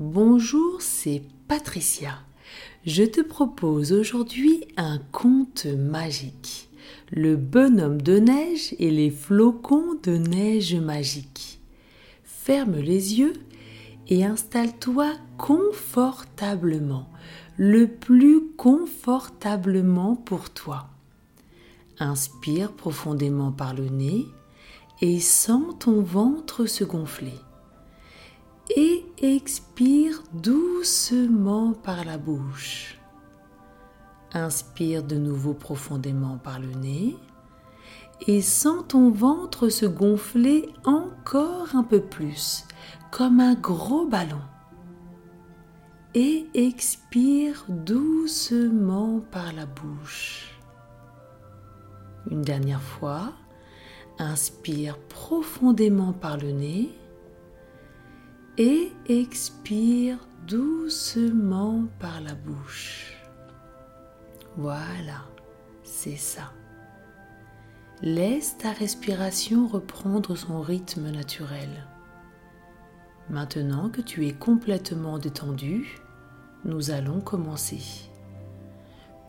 Bonjour, c'est Patricia. Je te propose aujourd'hui un conte magique. Le bonhomme de neige et les flocons de neige magique. Ferme les yeux et installe-toi confortablement, le plus confortablement pour toi. Inspire profondément par le nez et sens ton ventre se gonfler et expire doucement par la bouche. Inspire de nouveau profondément par le nez et sens ton ventre se gonfler encore un peu plus, comme un gros ballon. Et expire doucement par la bouche. Une dernière fois, inspire profondément par le nez et expire doucement par la bouche. Voilà, c'est ça. Laisse ta respiration reprendre son rythme naturel. Maintenant que tu es complètement détendu, nous allons commencer.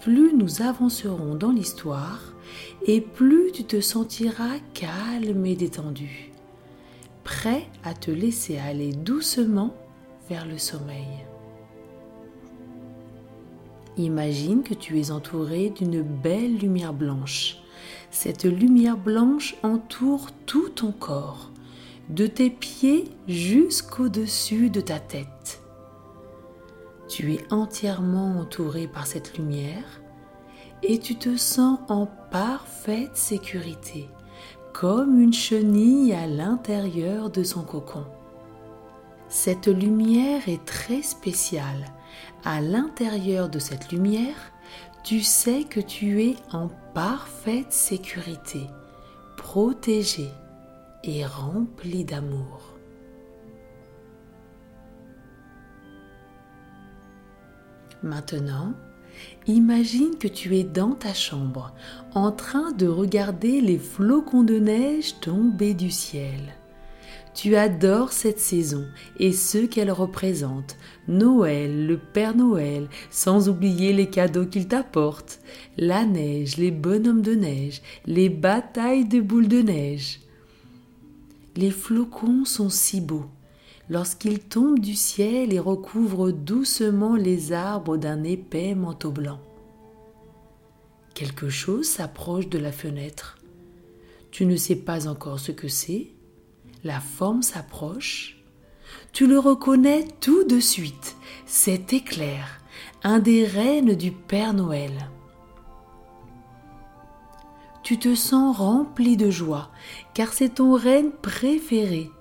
Plus nous avancerons dans l'histoire et plus tu te sentiras calme et détendu prêt à te laisser aller doucement vers le sommeil. Imagine que tu es entouré d'une belle lumière blanche. Cette lumière blanche entoure tout ton corps, de tes pieds jusqu'au-dessus de ta tête. Tu es entièrement entouré par cette lumière et tu te sens en parfaite sécurité comme une chenille à l'intérieur de son cocon. Cette lumière est très spéciale. À l'intérieur de cette lumière, tu sais que tu es en parfaite sécurité, protégé et rempli d'amour. Maintenant, Imagine que tu es dans ta chambre en train de regarder les flocons de neige tomber du ciel. Tu adores cette saison et ce qu'elle représente, Noël, le Père Noël, sans oublier les cadeaux qu'il t'apporte, la neige, les bonhommes de neige, les batailles de boules de neige. Les flocons sont si beaux lorsqu'ils tombent du ciel et recouvrent doucement les arbres d'un épais manteau blanc. Quelque chose s'approche de la fenêtre. Tu ne sais pas encore ce que c'est. La forme s'approche. Tu le reconnais tout de suite. C'est Éclair, un des reines du Père Noël. Tu te sens rempli de joie, car c'est ton reine préféré,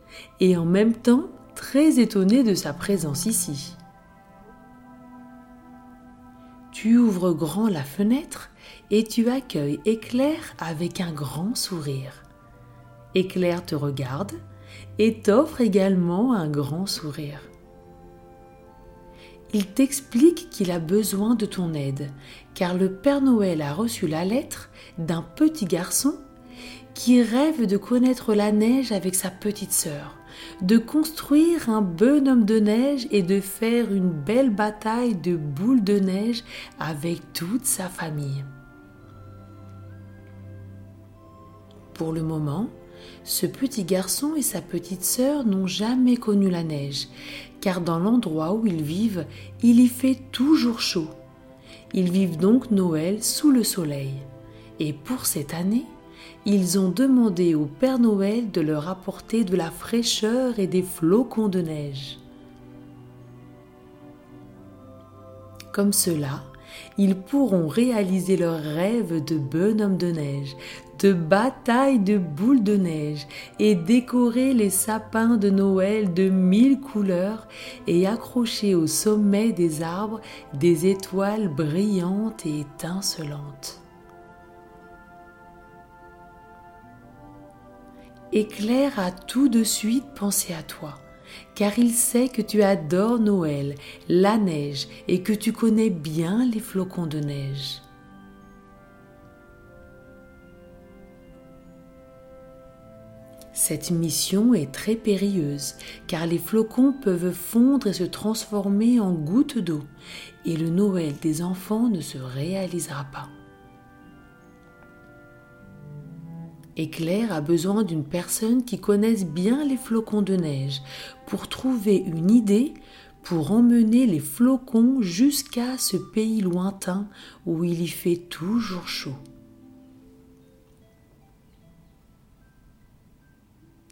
et en même temps très étonné de sa présence ici. Tu ouvres grand la fenêtre et tu accueilles Éclair avec un grand sourire. Éclair te regarde et t'offre également un grand sourire. Il t'explique qu'il a besoin de ton aide, car le Père Noël a reçu la lettre d'un petit garçon qui rêve de connaître la neige avec sa petite sœur de construire un bonhomme de neige et de faire une belle bataille de boules de neige avec toute sa famille. Pour le moment, ce petit garçon et sa petite sœur n'ont jamais connu la neige, car dans l'endroit où ils vivent, il y fait toujours chaud. Ils vivent donc Noël sous le soleil. Et pour cette année, ils ont demandé au Père Noël de leur apporter de la fraîcheur et des flocons de neige. Comme cela, ils pourront réaliser leurs rêves de bonhomme de neige, de bataille de boules de neige et décorer les sapins de Noël de mille couleurs et accrocher au sommet des arbres des étoiles brillantes et étincelantes. Éclair a tout de suite pensé à toi, car il sait que tu adores Noël, la neige et que tu connais bien les flocons de neige. Cette mission est très périlleuse car les flocons peuvent fondre et se transformer en gouttes d'eau et le Noël des enfants ne se réalisera pas. Éclair a besoin d'une personne qui connaisse bien les flocons de neige pour trouver une idée pour emmener les flocons jusqu'à ce pays lointain où il y fait toujours chaud.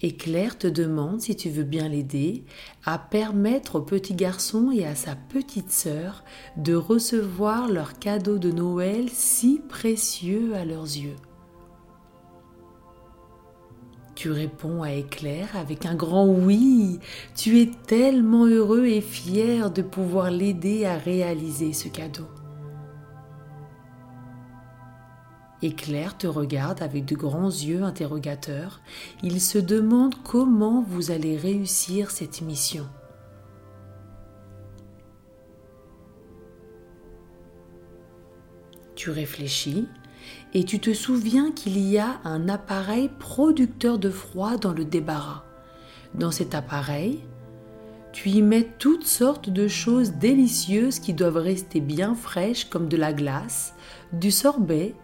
Éclair te demande si tu veux bien l'aider à permettre au petit garçon et à sa petite sœur de recevoir leur cadeau de Noël si précieux à leurs yeux. Tu réponds à Éclair avec un grand oui. Tu es tellement heureux et fier de pouvoir l'aider à réaliser ce cadeau. Éclair te regarde avec de grands yeux interrogateurs. Il se demande comment vous allez réussir cette mission. Tu réfléchis et tu te souviens qu'il y a un appareil producteur de froid dans le débarras. Dans cet appareil, tu y mets toutes sortes de choses délicieuses qui doivent rester bien fraîches comme de la glace, du sorbet,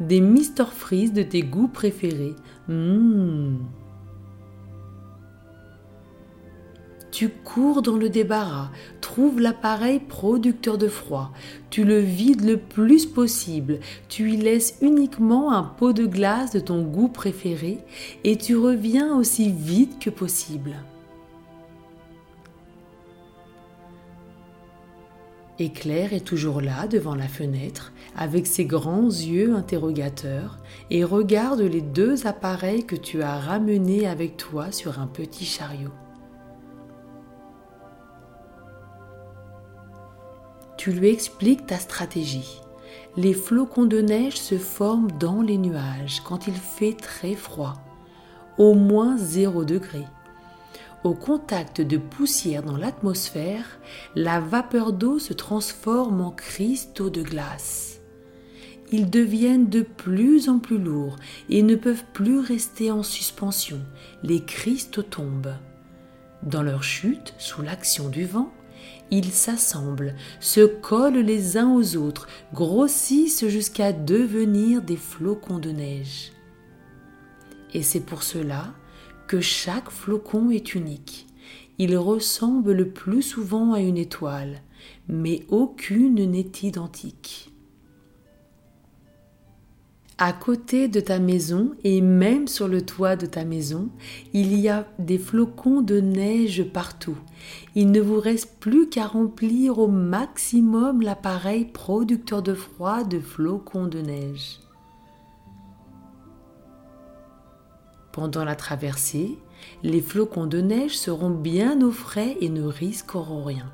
des Mister Freeze de tes goûts préférés. Mmh. Tu cours dans le débarras, trouves l'appareil producteur de froid, tu le vides le plus possible, tu y laisses uniquement un pot de glace de ton goût préféré et tu reviens aussi vite que possible. Éclair est toujours là devant la fenêtre avec ses grands yeux interrogateurs et regarde les deux appareils que tu as ramenés avec toi sur un petit chariot. Tu lui expliques ta stratégie. Les flocons de neige se forment dans les nuages quand il fait très froid, au moins 0 degré. Au contact de poussière dans l'atmosphère, la vapeur d'eau se transforme en cristaux de glace. Ils deviennent de plus en plus lourds et ne peuvent plus rester en suspension. Les cristaux tombent. Dans leur chute, sous l'action du vent, ils s'assemblent, se collent les uns aux autres, grossissent jusqu'à devenir des flocons de neige. Et c'est pour cela que chaque flocon est unique. Il ressemble le plus souvent à une étoile, mais aucune n'est identique à côté de ta maison et même sur le toit de ta maison, il y a des flocons de neige partout. Il ne vous reste plus qu'à remplir au maximum l'appareil producteur de froid de flocons de neige. Pendant la traversée, les flocons de neige seront bien au frais et ne risqueront rien.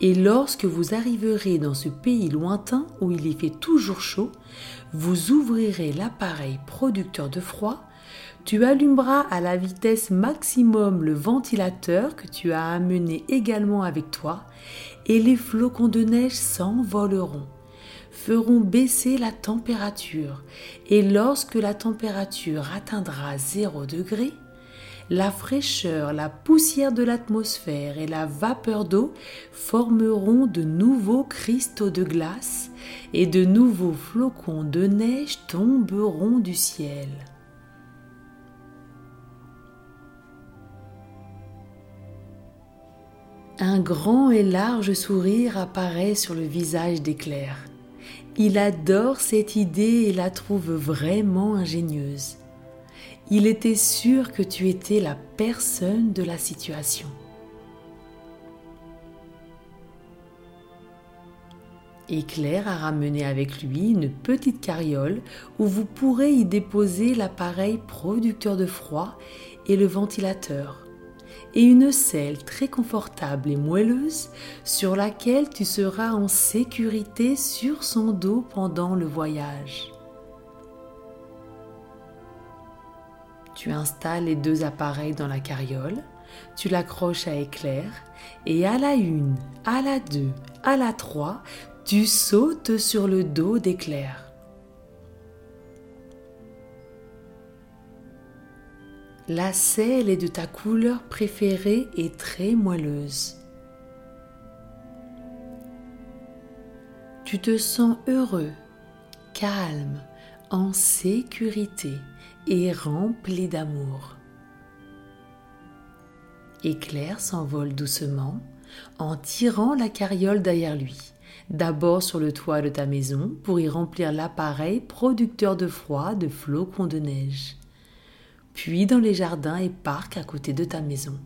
Et lorsque vous arriverez dans ce pays lointain où il y fait toujours chaud, vous ouvrirez l'appareil producteur de froid, tu allumeras à la vitesse maximum le ventilateur que tu as amené également avec toi, et les flocons de neige s'envoleront, feront baisser la température, et lorsque la température atteindra 0 degré, la fraîcheur, la poussière de l'atmosphère et la vapeur d'eau formeront de nouveaux cristaux de glace et de nouveaux flocons de neige tomberont du ciel. Un grand et large sourire apparaît sur le visage d'Éclair. Il adore cette idée et la trouve vraiment ingénieuse il était sûr que tu étais la personne de la situation. Éclair a ramené avec lui une petite carriole où vous pourrez y déposer l'appareil producteur de froid et le ventilateur, et une selle très confortable et moelleuse sur laquelle tu seras en sécurité sur son dos pendant le voyage. Tu installes les deux appareils dans la carriole, tu l'accroches à éclair et à la une, à la deux, à la trois, tu sautes sur le dos d'éclair. La selle est de ta couleur préférée et très moelleuse. Tu te sens heureux, calme, en sécurité et rempli d'amour. Éclair s'envole doucement en tirant la carriole derrière lui, d'abord sur le toit de ta maison pour y remplir l'appareil producteur de froid de flocons de neige, puis dans les jardins et parcs à côté de ta maison.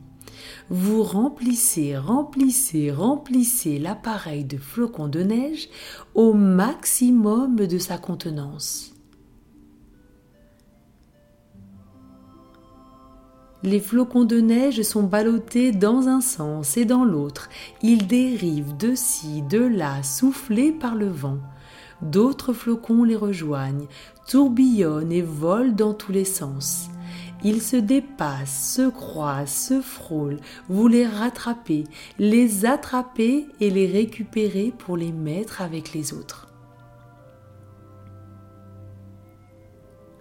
Vous remplissez, remplissez, remplissez l'appareil de flocons de neige au maximum de sa contenance. Les flocons de neige sont ballottés dans un sens et dans l'autre. Ils dérivent de ci, de là, soufflés par le vent. D'autres flocons les rejoignent, tourbillonnent et volent dans tous les sens. Ils se dépassent, se croisent, se frôlent. Vous les rattrapez, les attrapez et les récupérez pour les mettre avec les autres.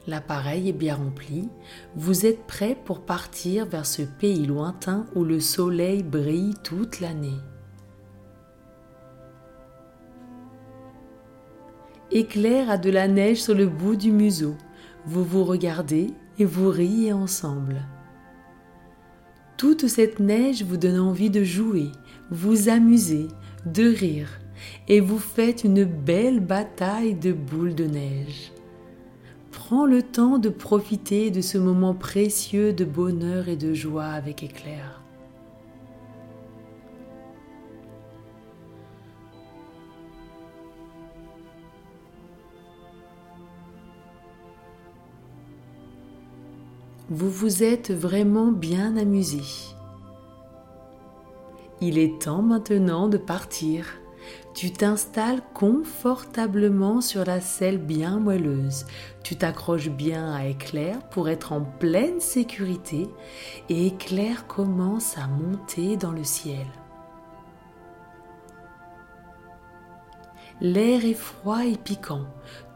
L'appareil est bien rempli, vous êtes prêt pour partir vers ce pays lointain où le soleil brille toute l'année. Éclair a de la neige sur le bout du museau. Vous vous regardez et vous riez ensemble. Toute cette neige vous donne envie de jouer, vous amuser, de rire, et vous faites une belle bataille de boules de neige. Prends le temps de profiter de ce moment précieux de bonheur et de joie avec éclair. Vous vous êtes vraiment bien amusé. Il est temps maintenant de partir. Tu t'installes confortablement sur la selle bien moelleuse. Tu t'accroches bien à Éclair pour être en pleine sécurité et Éclair commence à monter dans le ciel. L'air est froid et piquant.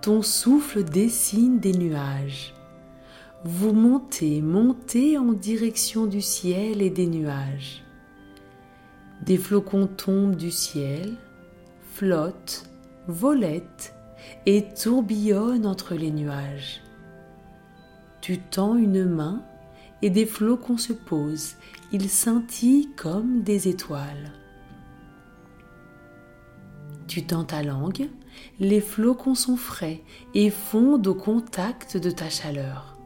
Ton souffle dessine des nuages. Vous montez, montez en direction du ciel et des nuages. Des flocons tombent du ciel, flotte, volette et tourbillonne entre les nuages. Tu tends une main et des flocons se posent, ils scintillent comme des étoiles. Tu tends ta langue, les flocons sont frais et fondent au contact de ta chaleur.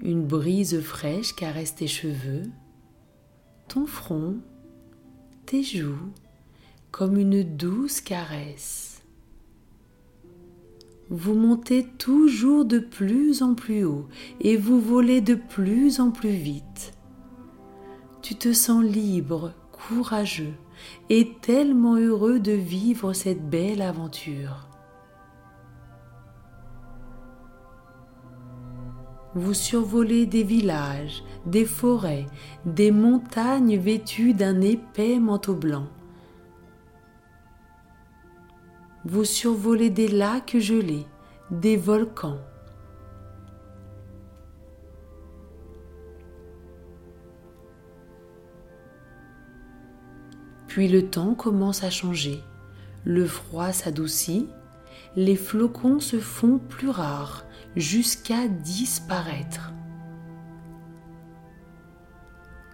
Une brise fraîche caresse tes cheveux, ton front, tes joues, comme une douce caresse. Vous montez toujours de plus en plus haut et vous volez de plus en plus vite. Tu te sens libre, courageux et tellement heureux de vivre cette belle aventure. Vous survolez des villages, des forêts, des montagnes vêtues d'un épais manteau blanc. Vous survolez des lacs gelés, des volcans. Puis le temps commence à changer, le froid s'adoucit, les flocons se font plus rares jusqu'à disparaître.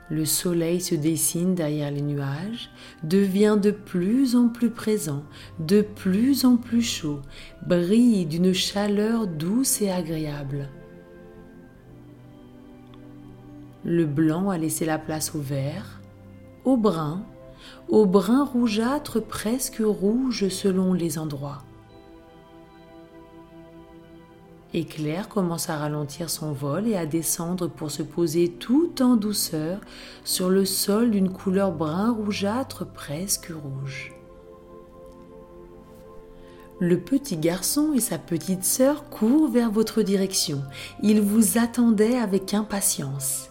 Le soleil se dessine derrière les nuages, devient de plus en plus présent, de plus en plus chaud, brille d'une chaleur douce et agréable. Le blanc a laissé la place au vert, au brun, au brun rougeâtre presque rouge selon les endroits. Éclair commence à ralentir son vol et à descendre pour se poser tout en douceur sur le sol d'une couleur brun rougeâtre presque rouge. Le petit garçon et sa petite sœur courent vers votre direction. Ils vous attendaient avec impatience.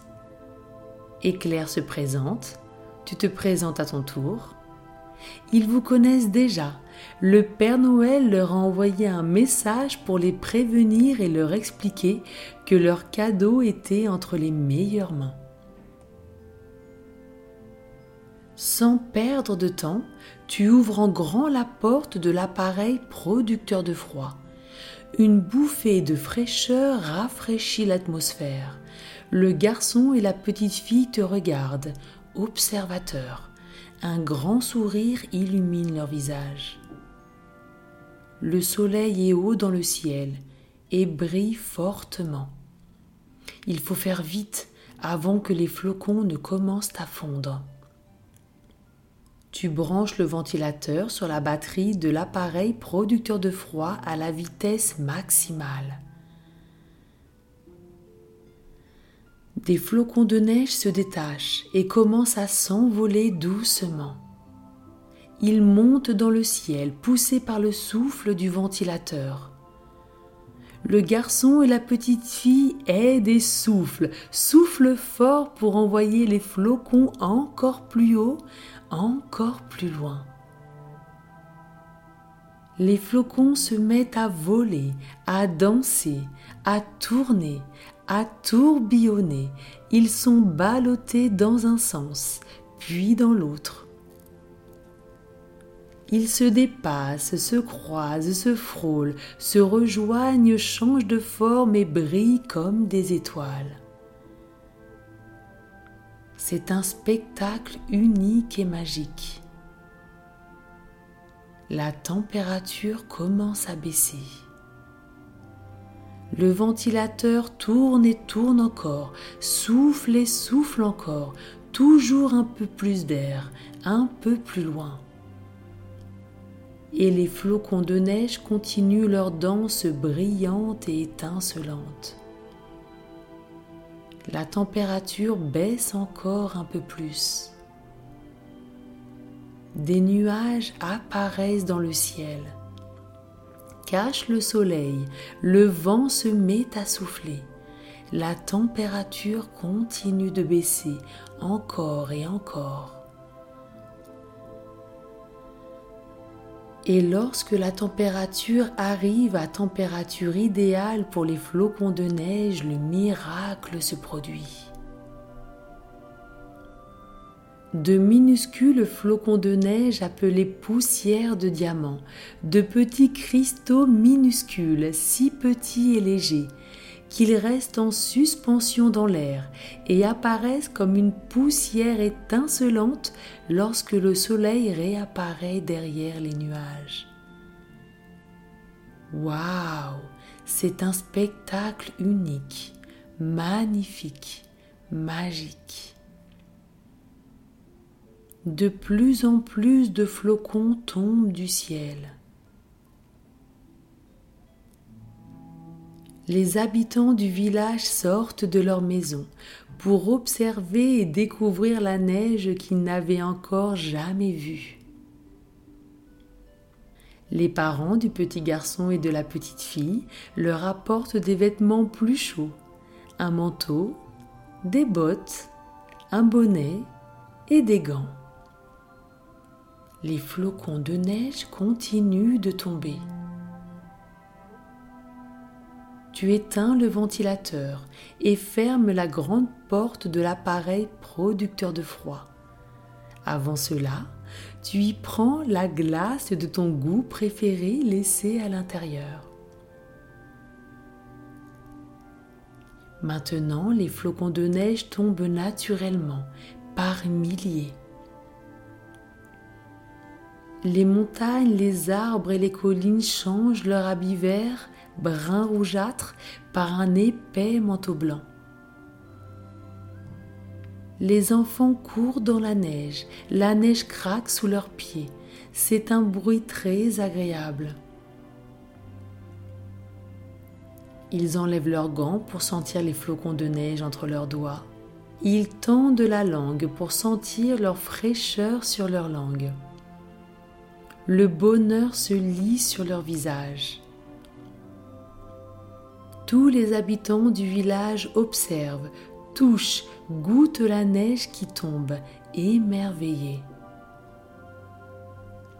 Éclair se présente, tu te présentes à ton tour. Ils vous connaissent déjà, le Père Noël leur a envoyé un message pour les prévenir et leur expliquer que leur cadeau était entre les meilleures mains. Sans perdre de temps, tu ouvres en grand la porte de l'appareil producteur de froid. Une bouffée de fraîcheur rafraîchit l'atmosphère. Le garçon et la petite fille te regardent, observateurs. Un grand sourire illumine leur visage. Le soleil est haut dans le ciel et brille fortement. Il faut faire vite avant que les flocons ne commencent à fondre. Tu branches le ventilateur sur la batterie de l'appareil producteur de froid à la vitesse maximale. Des flocons de neige se détachent et commencent à s'envoler doucement. Ils montent dans le ciel, poussés par le souffle du ventilateur. Le garçon et la petite fille aident et soufflent, soufflent fort pour envoyer les flocons encore plus haut, encore plus loin. Les flocons se mettent à voler, à danser, à tourner, à tourbillonner. Ils sont ballottés dans un sens, puis dans l'autre. Ils se dépassent, se croisent, se frôlent, se rejoignent, changent de forme et brillent comme des étoiles. C'est un spectacle unique et magique. La température commence à baisser. Le ventilateur tourne et tourne encore, souffle et souffle encore, toujours un peu plus d'air, un peu plus loin. Et les flocons de neige continuent leur danse brillante et étincelante la température baisse encore un peu plus. Des nuages apparaissent dans le ciel, cachent le soleil, le vent se met à souffler, la température continue de baisser encore et encore. Et lorsque la température arrive à température idéale pour les flocons de neige, le miracle se produit. De minuscules flocons de neige appelés poussières de diamants, de petits cristaux minuscules, si petits et légers, qu'ils restent en suspension dans l'air et apparaissent comme une poussière étincelante lorsque le soleil réapparaît derrière les nuages. Waouh C'est un spectacle unique, magnifique, magique. De plus en plus de flocons tombent du ciel. Les habitants du village sortent de leur maison pour observer et découvrir la neige qu'ils n'avaient encore jamais vue. Les parents du petit garçon et de la petite fille leur apportent des vêtements plus chauds, un manteau, des bottes, un bonnet et des gants. Les flocons de neige continuent de tomber tu éteins le ventilateur et fermes la grande porte de l'appareil producteur de froid. Avant cela, tu y prends la glace de ton goût préféré laissée à l'intérieur. Maintenant, les flocons de neige tombent naturellement, par milliers. Les montagnes, les arbres et les collines changent leur habit vert brun rougeâtre par un épais manteau blanc. Les enfants courent dans la neige, la neige craque sous leurs pieds. C'est un bruit très agréable. Ils enlèvent leurs gants pour sentir les flocons de neige entre leurs doigts. Ils tendent la langue pour sentir leur fraîcheur sur leur langue. Le bonheur se lit sur leur visage. Tous les habitants du village observent, touchent, goûtent la neige qui tombe, émerveillés.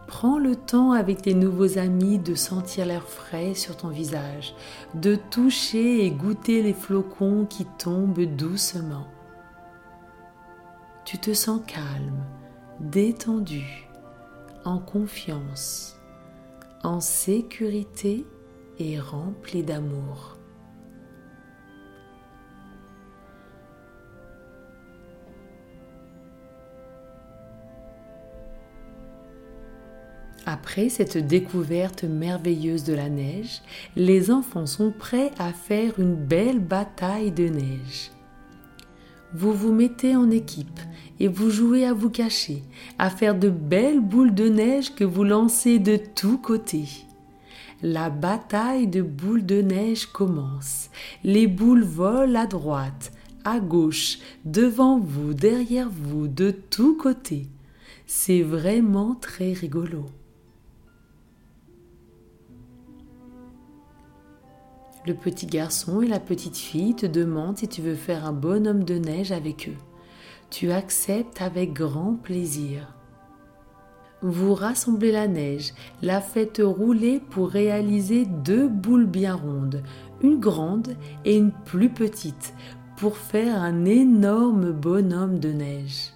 Prends le temps avec tes nouveaux amis de sentir l'air frais sur ton visage, de toucher et goûter les flocons qui tombent doucement. Tu te sens calme, détendu, en confiance, en sécurité et rempli d'amour. Après cette découverte merveilleuse de la neige, les enfants sont prêts à faire une belle bataille de neige. Vous vous mettez en équipe et vous jouez à vous cacher, à faire de belles boules de neige que vous lancez de tous côtés. La bataille de boules de neige commence. Les boules volent à droite, à gauche, devant vous, derrière vous, de tous côtés. C'est vraiment très rigolo. Le petit garçon et la petite fille te demandent si tu veux faire un bonhomme de neige avec eux. Tu acceptes avec grand plaisir. Vous rassemblez la neige, la faites rouler pour réaliser deux boules bien rondes, une grande et une plus petite, pour faire un énorme bonhomme de neige.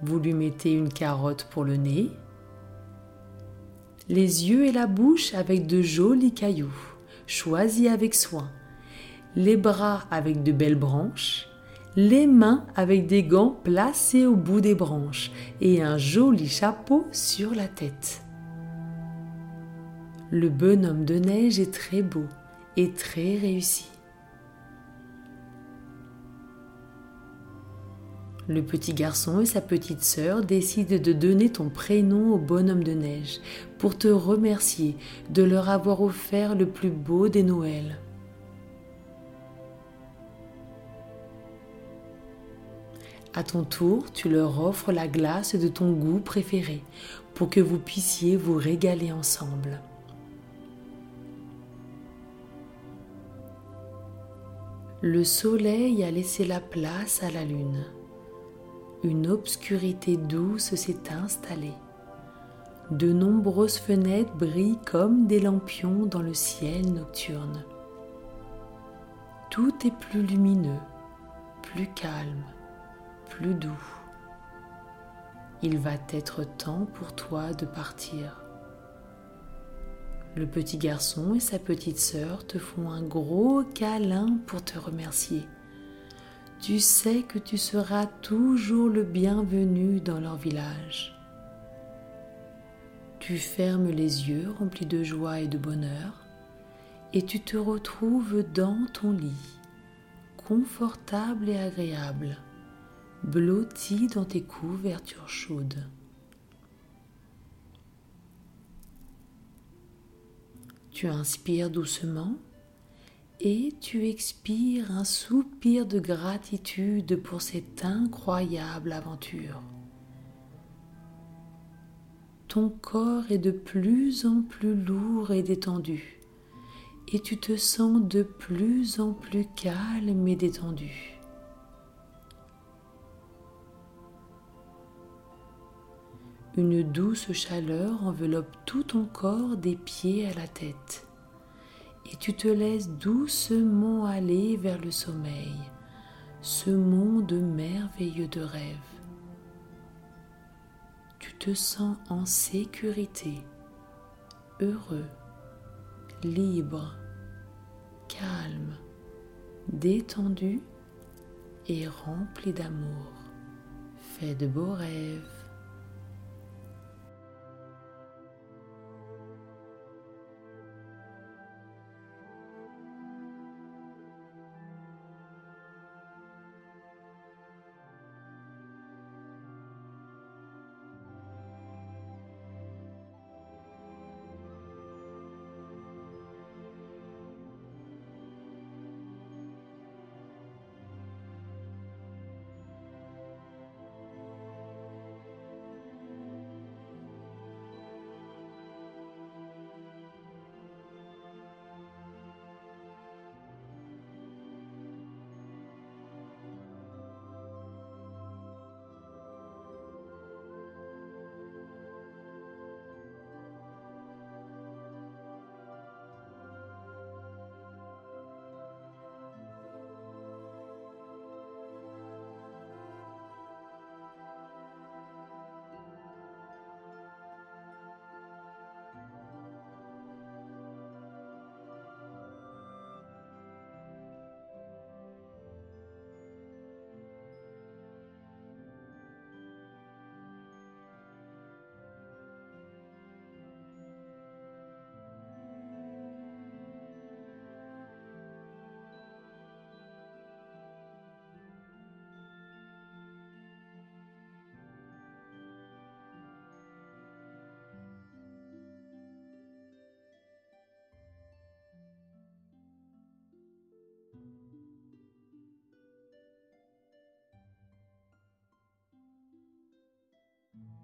Vous lui mettez une carotte pour le nez, les yeux et la bouche avec de jolis cailloux, choisis avec soin, les bras avec de belles branches, les mains avec des gants placés au bout des branches et un joli chapeau sur la tête. Le bonhomme de neige est très beau et très réussi. Le petit garçon et sa petite sœur décident de donner ton prénom au bonhomme de neige pour te remercier de leur avoir offert le plus beau des Noëls. À ton tour, tu leur offres la glace de ton goût préféré pour que vous puissiez vous régaler ensemble. Le soleil a laissé la place à la lune une obscurité douce s'est installée. De nombreuses fenêtres brillent comme des lampions dans le ciel nocturne. Tout est plus lumineux, plus calme, plus doux. Il va être temps pour toi de partir. Le petit garçon et sa petite sœur te font un gros câlin pour te remercier tu sais que tu seras toujours le bienvenu dans leur village. Tu fermes les yeux remplis de joie et de bonheur et tu te retrouves dans ton lit, confortable et agréable, blotti dans tes couvertures chaudes. Tu inspires doucement et tu expires un soupir de gratitude pour cette incroyable aventure. Ton corps est de plus en plus lourd et détendu et tu te sens de plus en plus calme et détendu. Une douce chaleur enveloppe tout ton corps des pieds à la tête et tu te laisses doucement aller vers le sommeil, ce monde merveilleux de rêve. Tu te sens en sécurité, heureux, libre, calme, détendu et rempli d'amour. Fais de beaux rêves.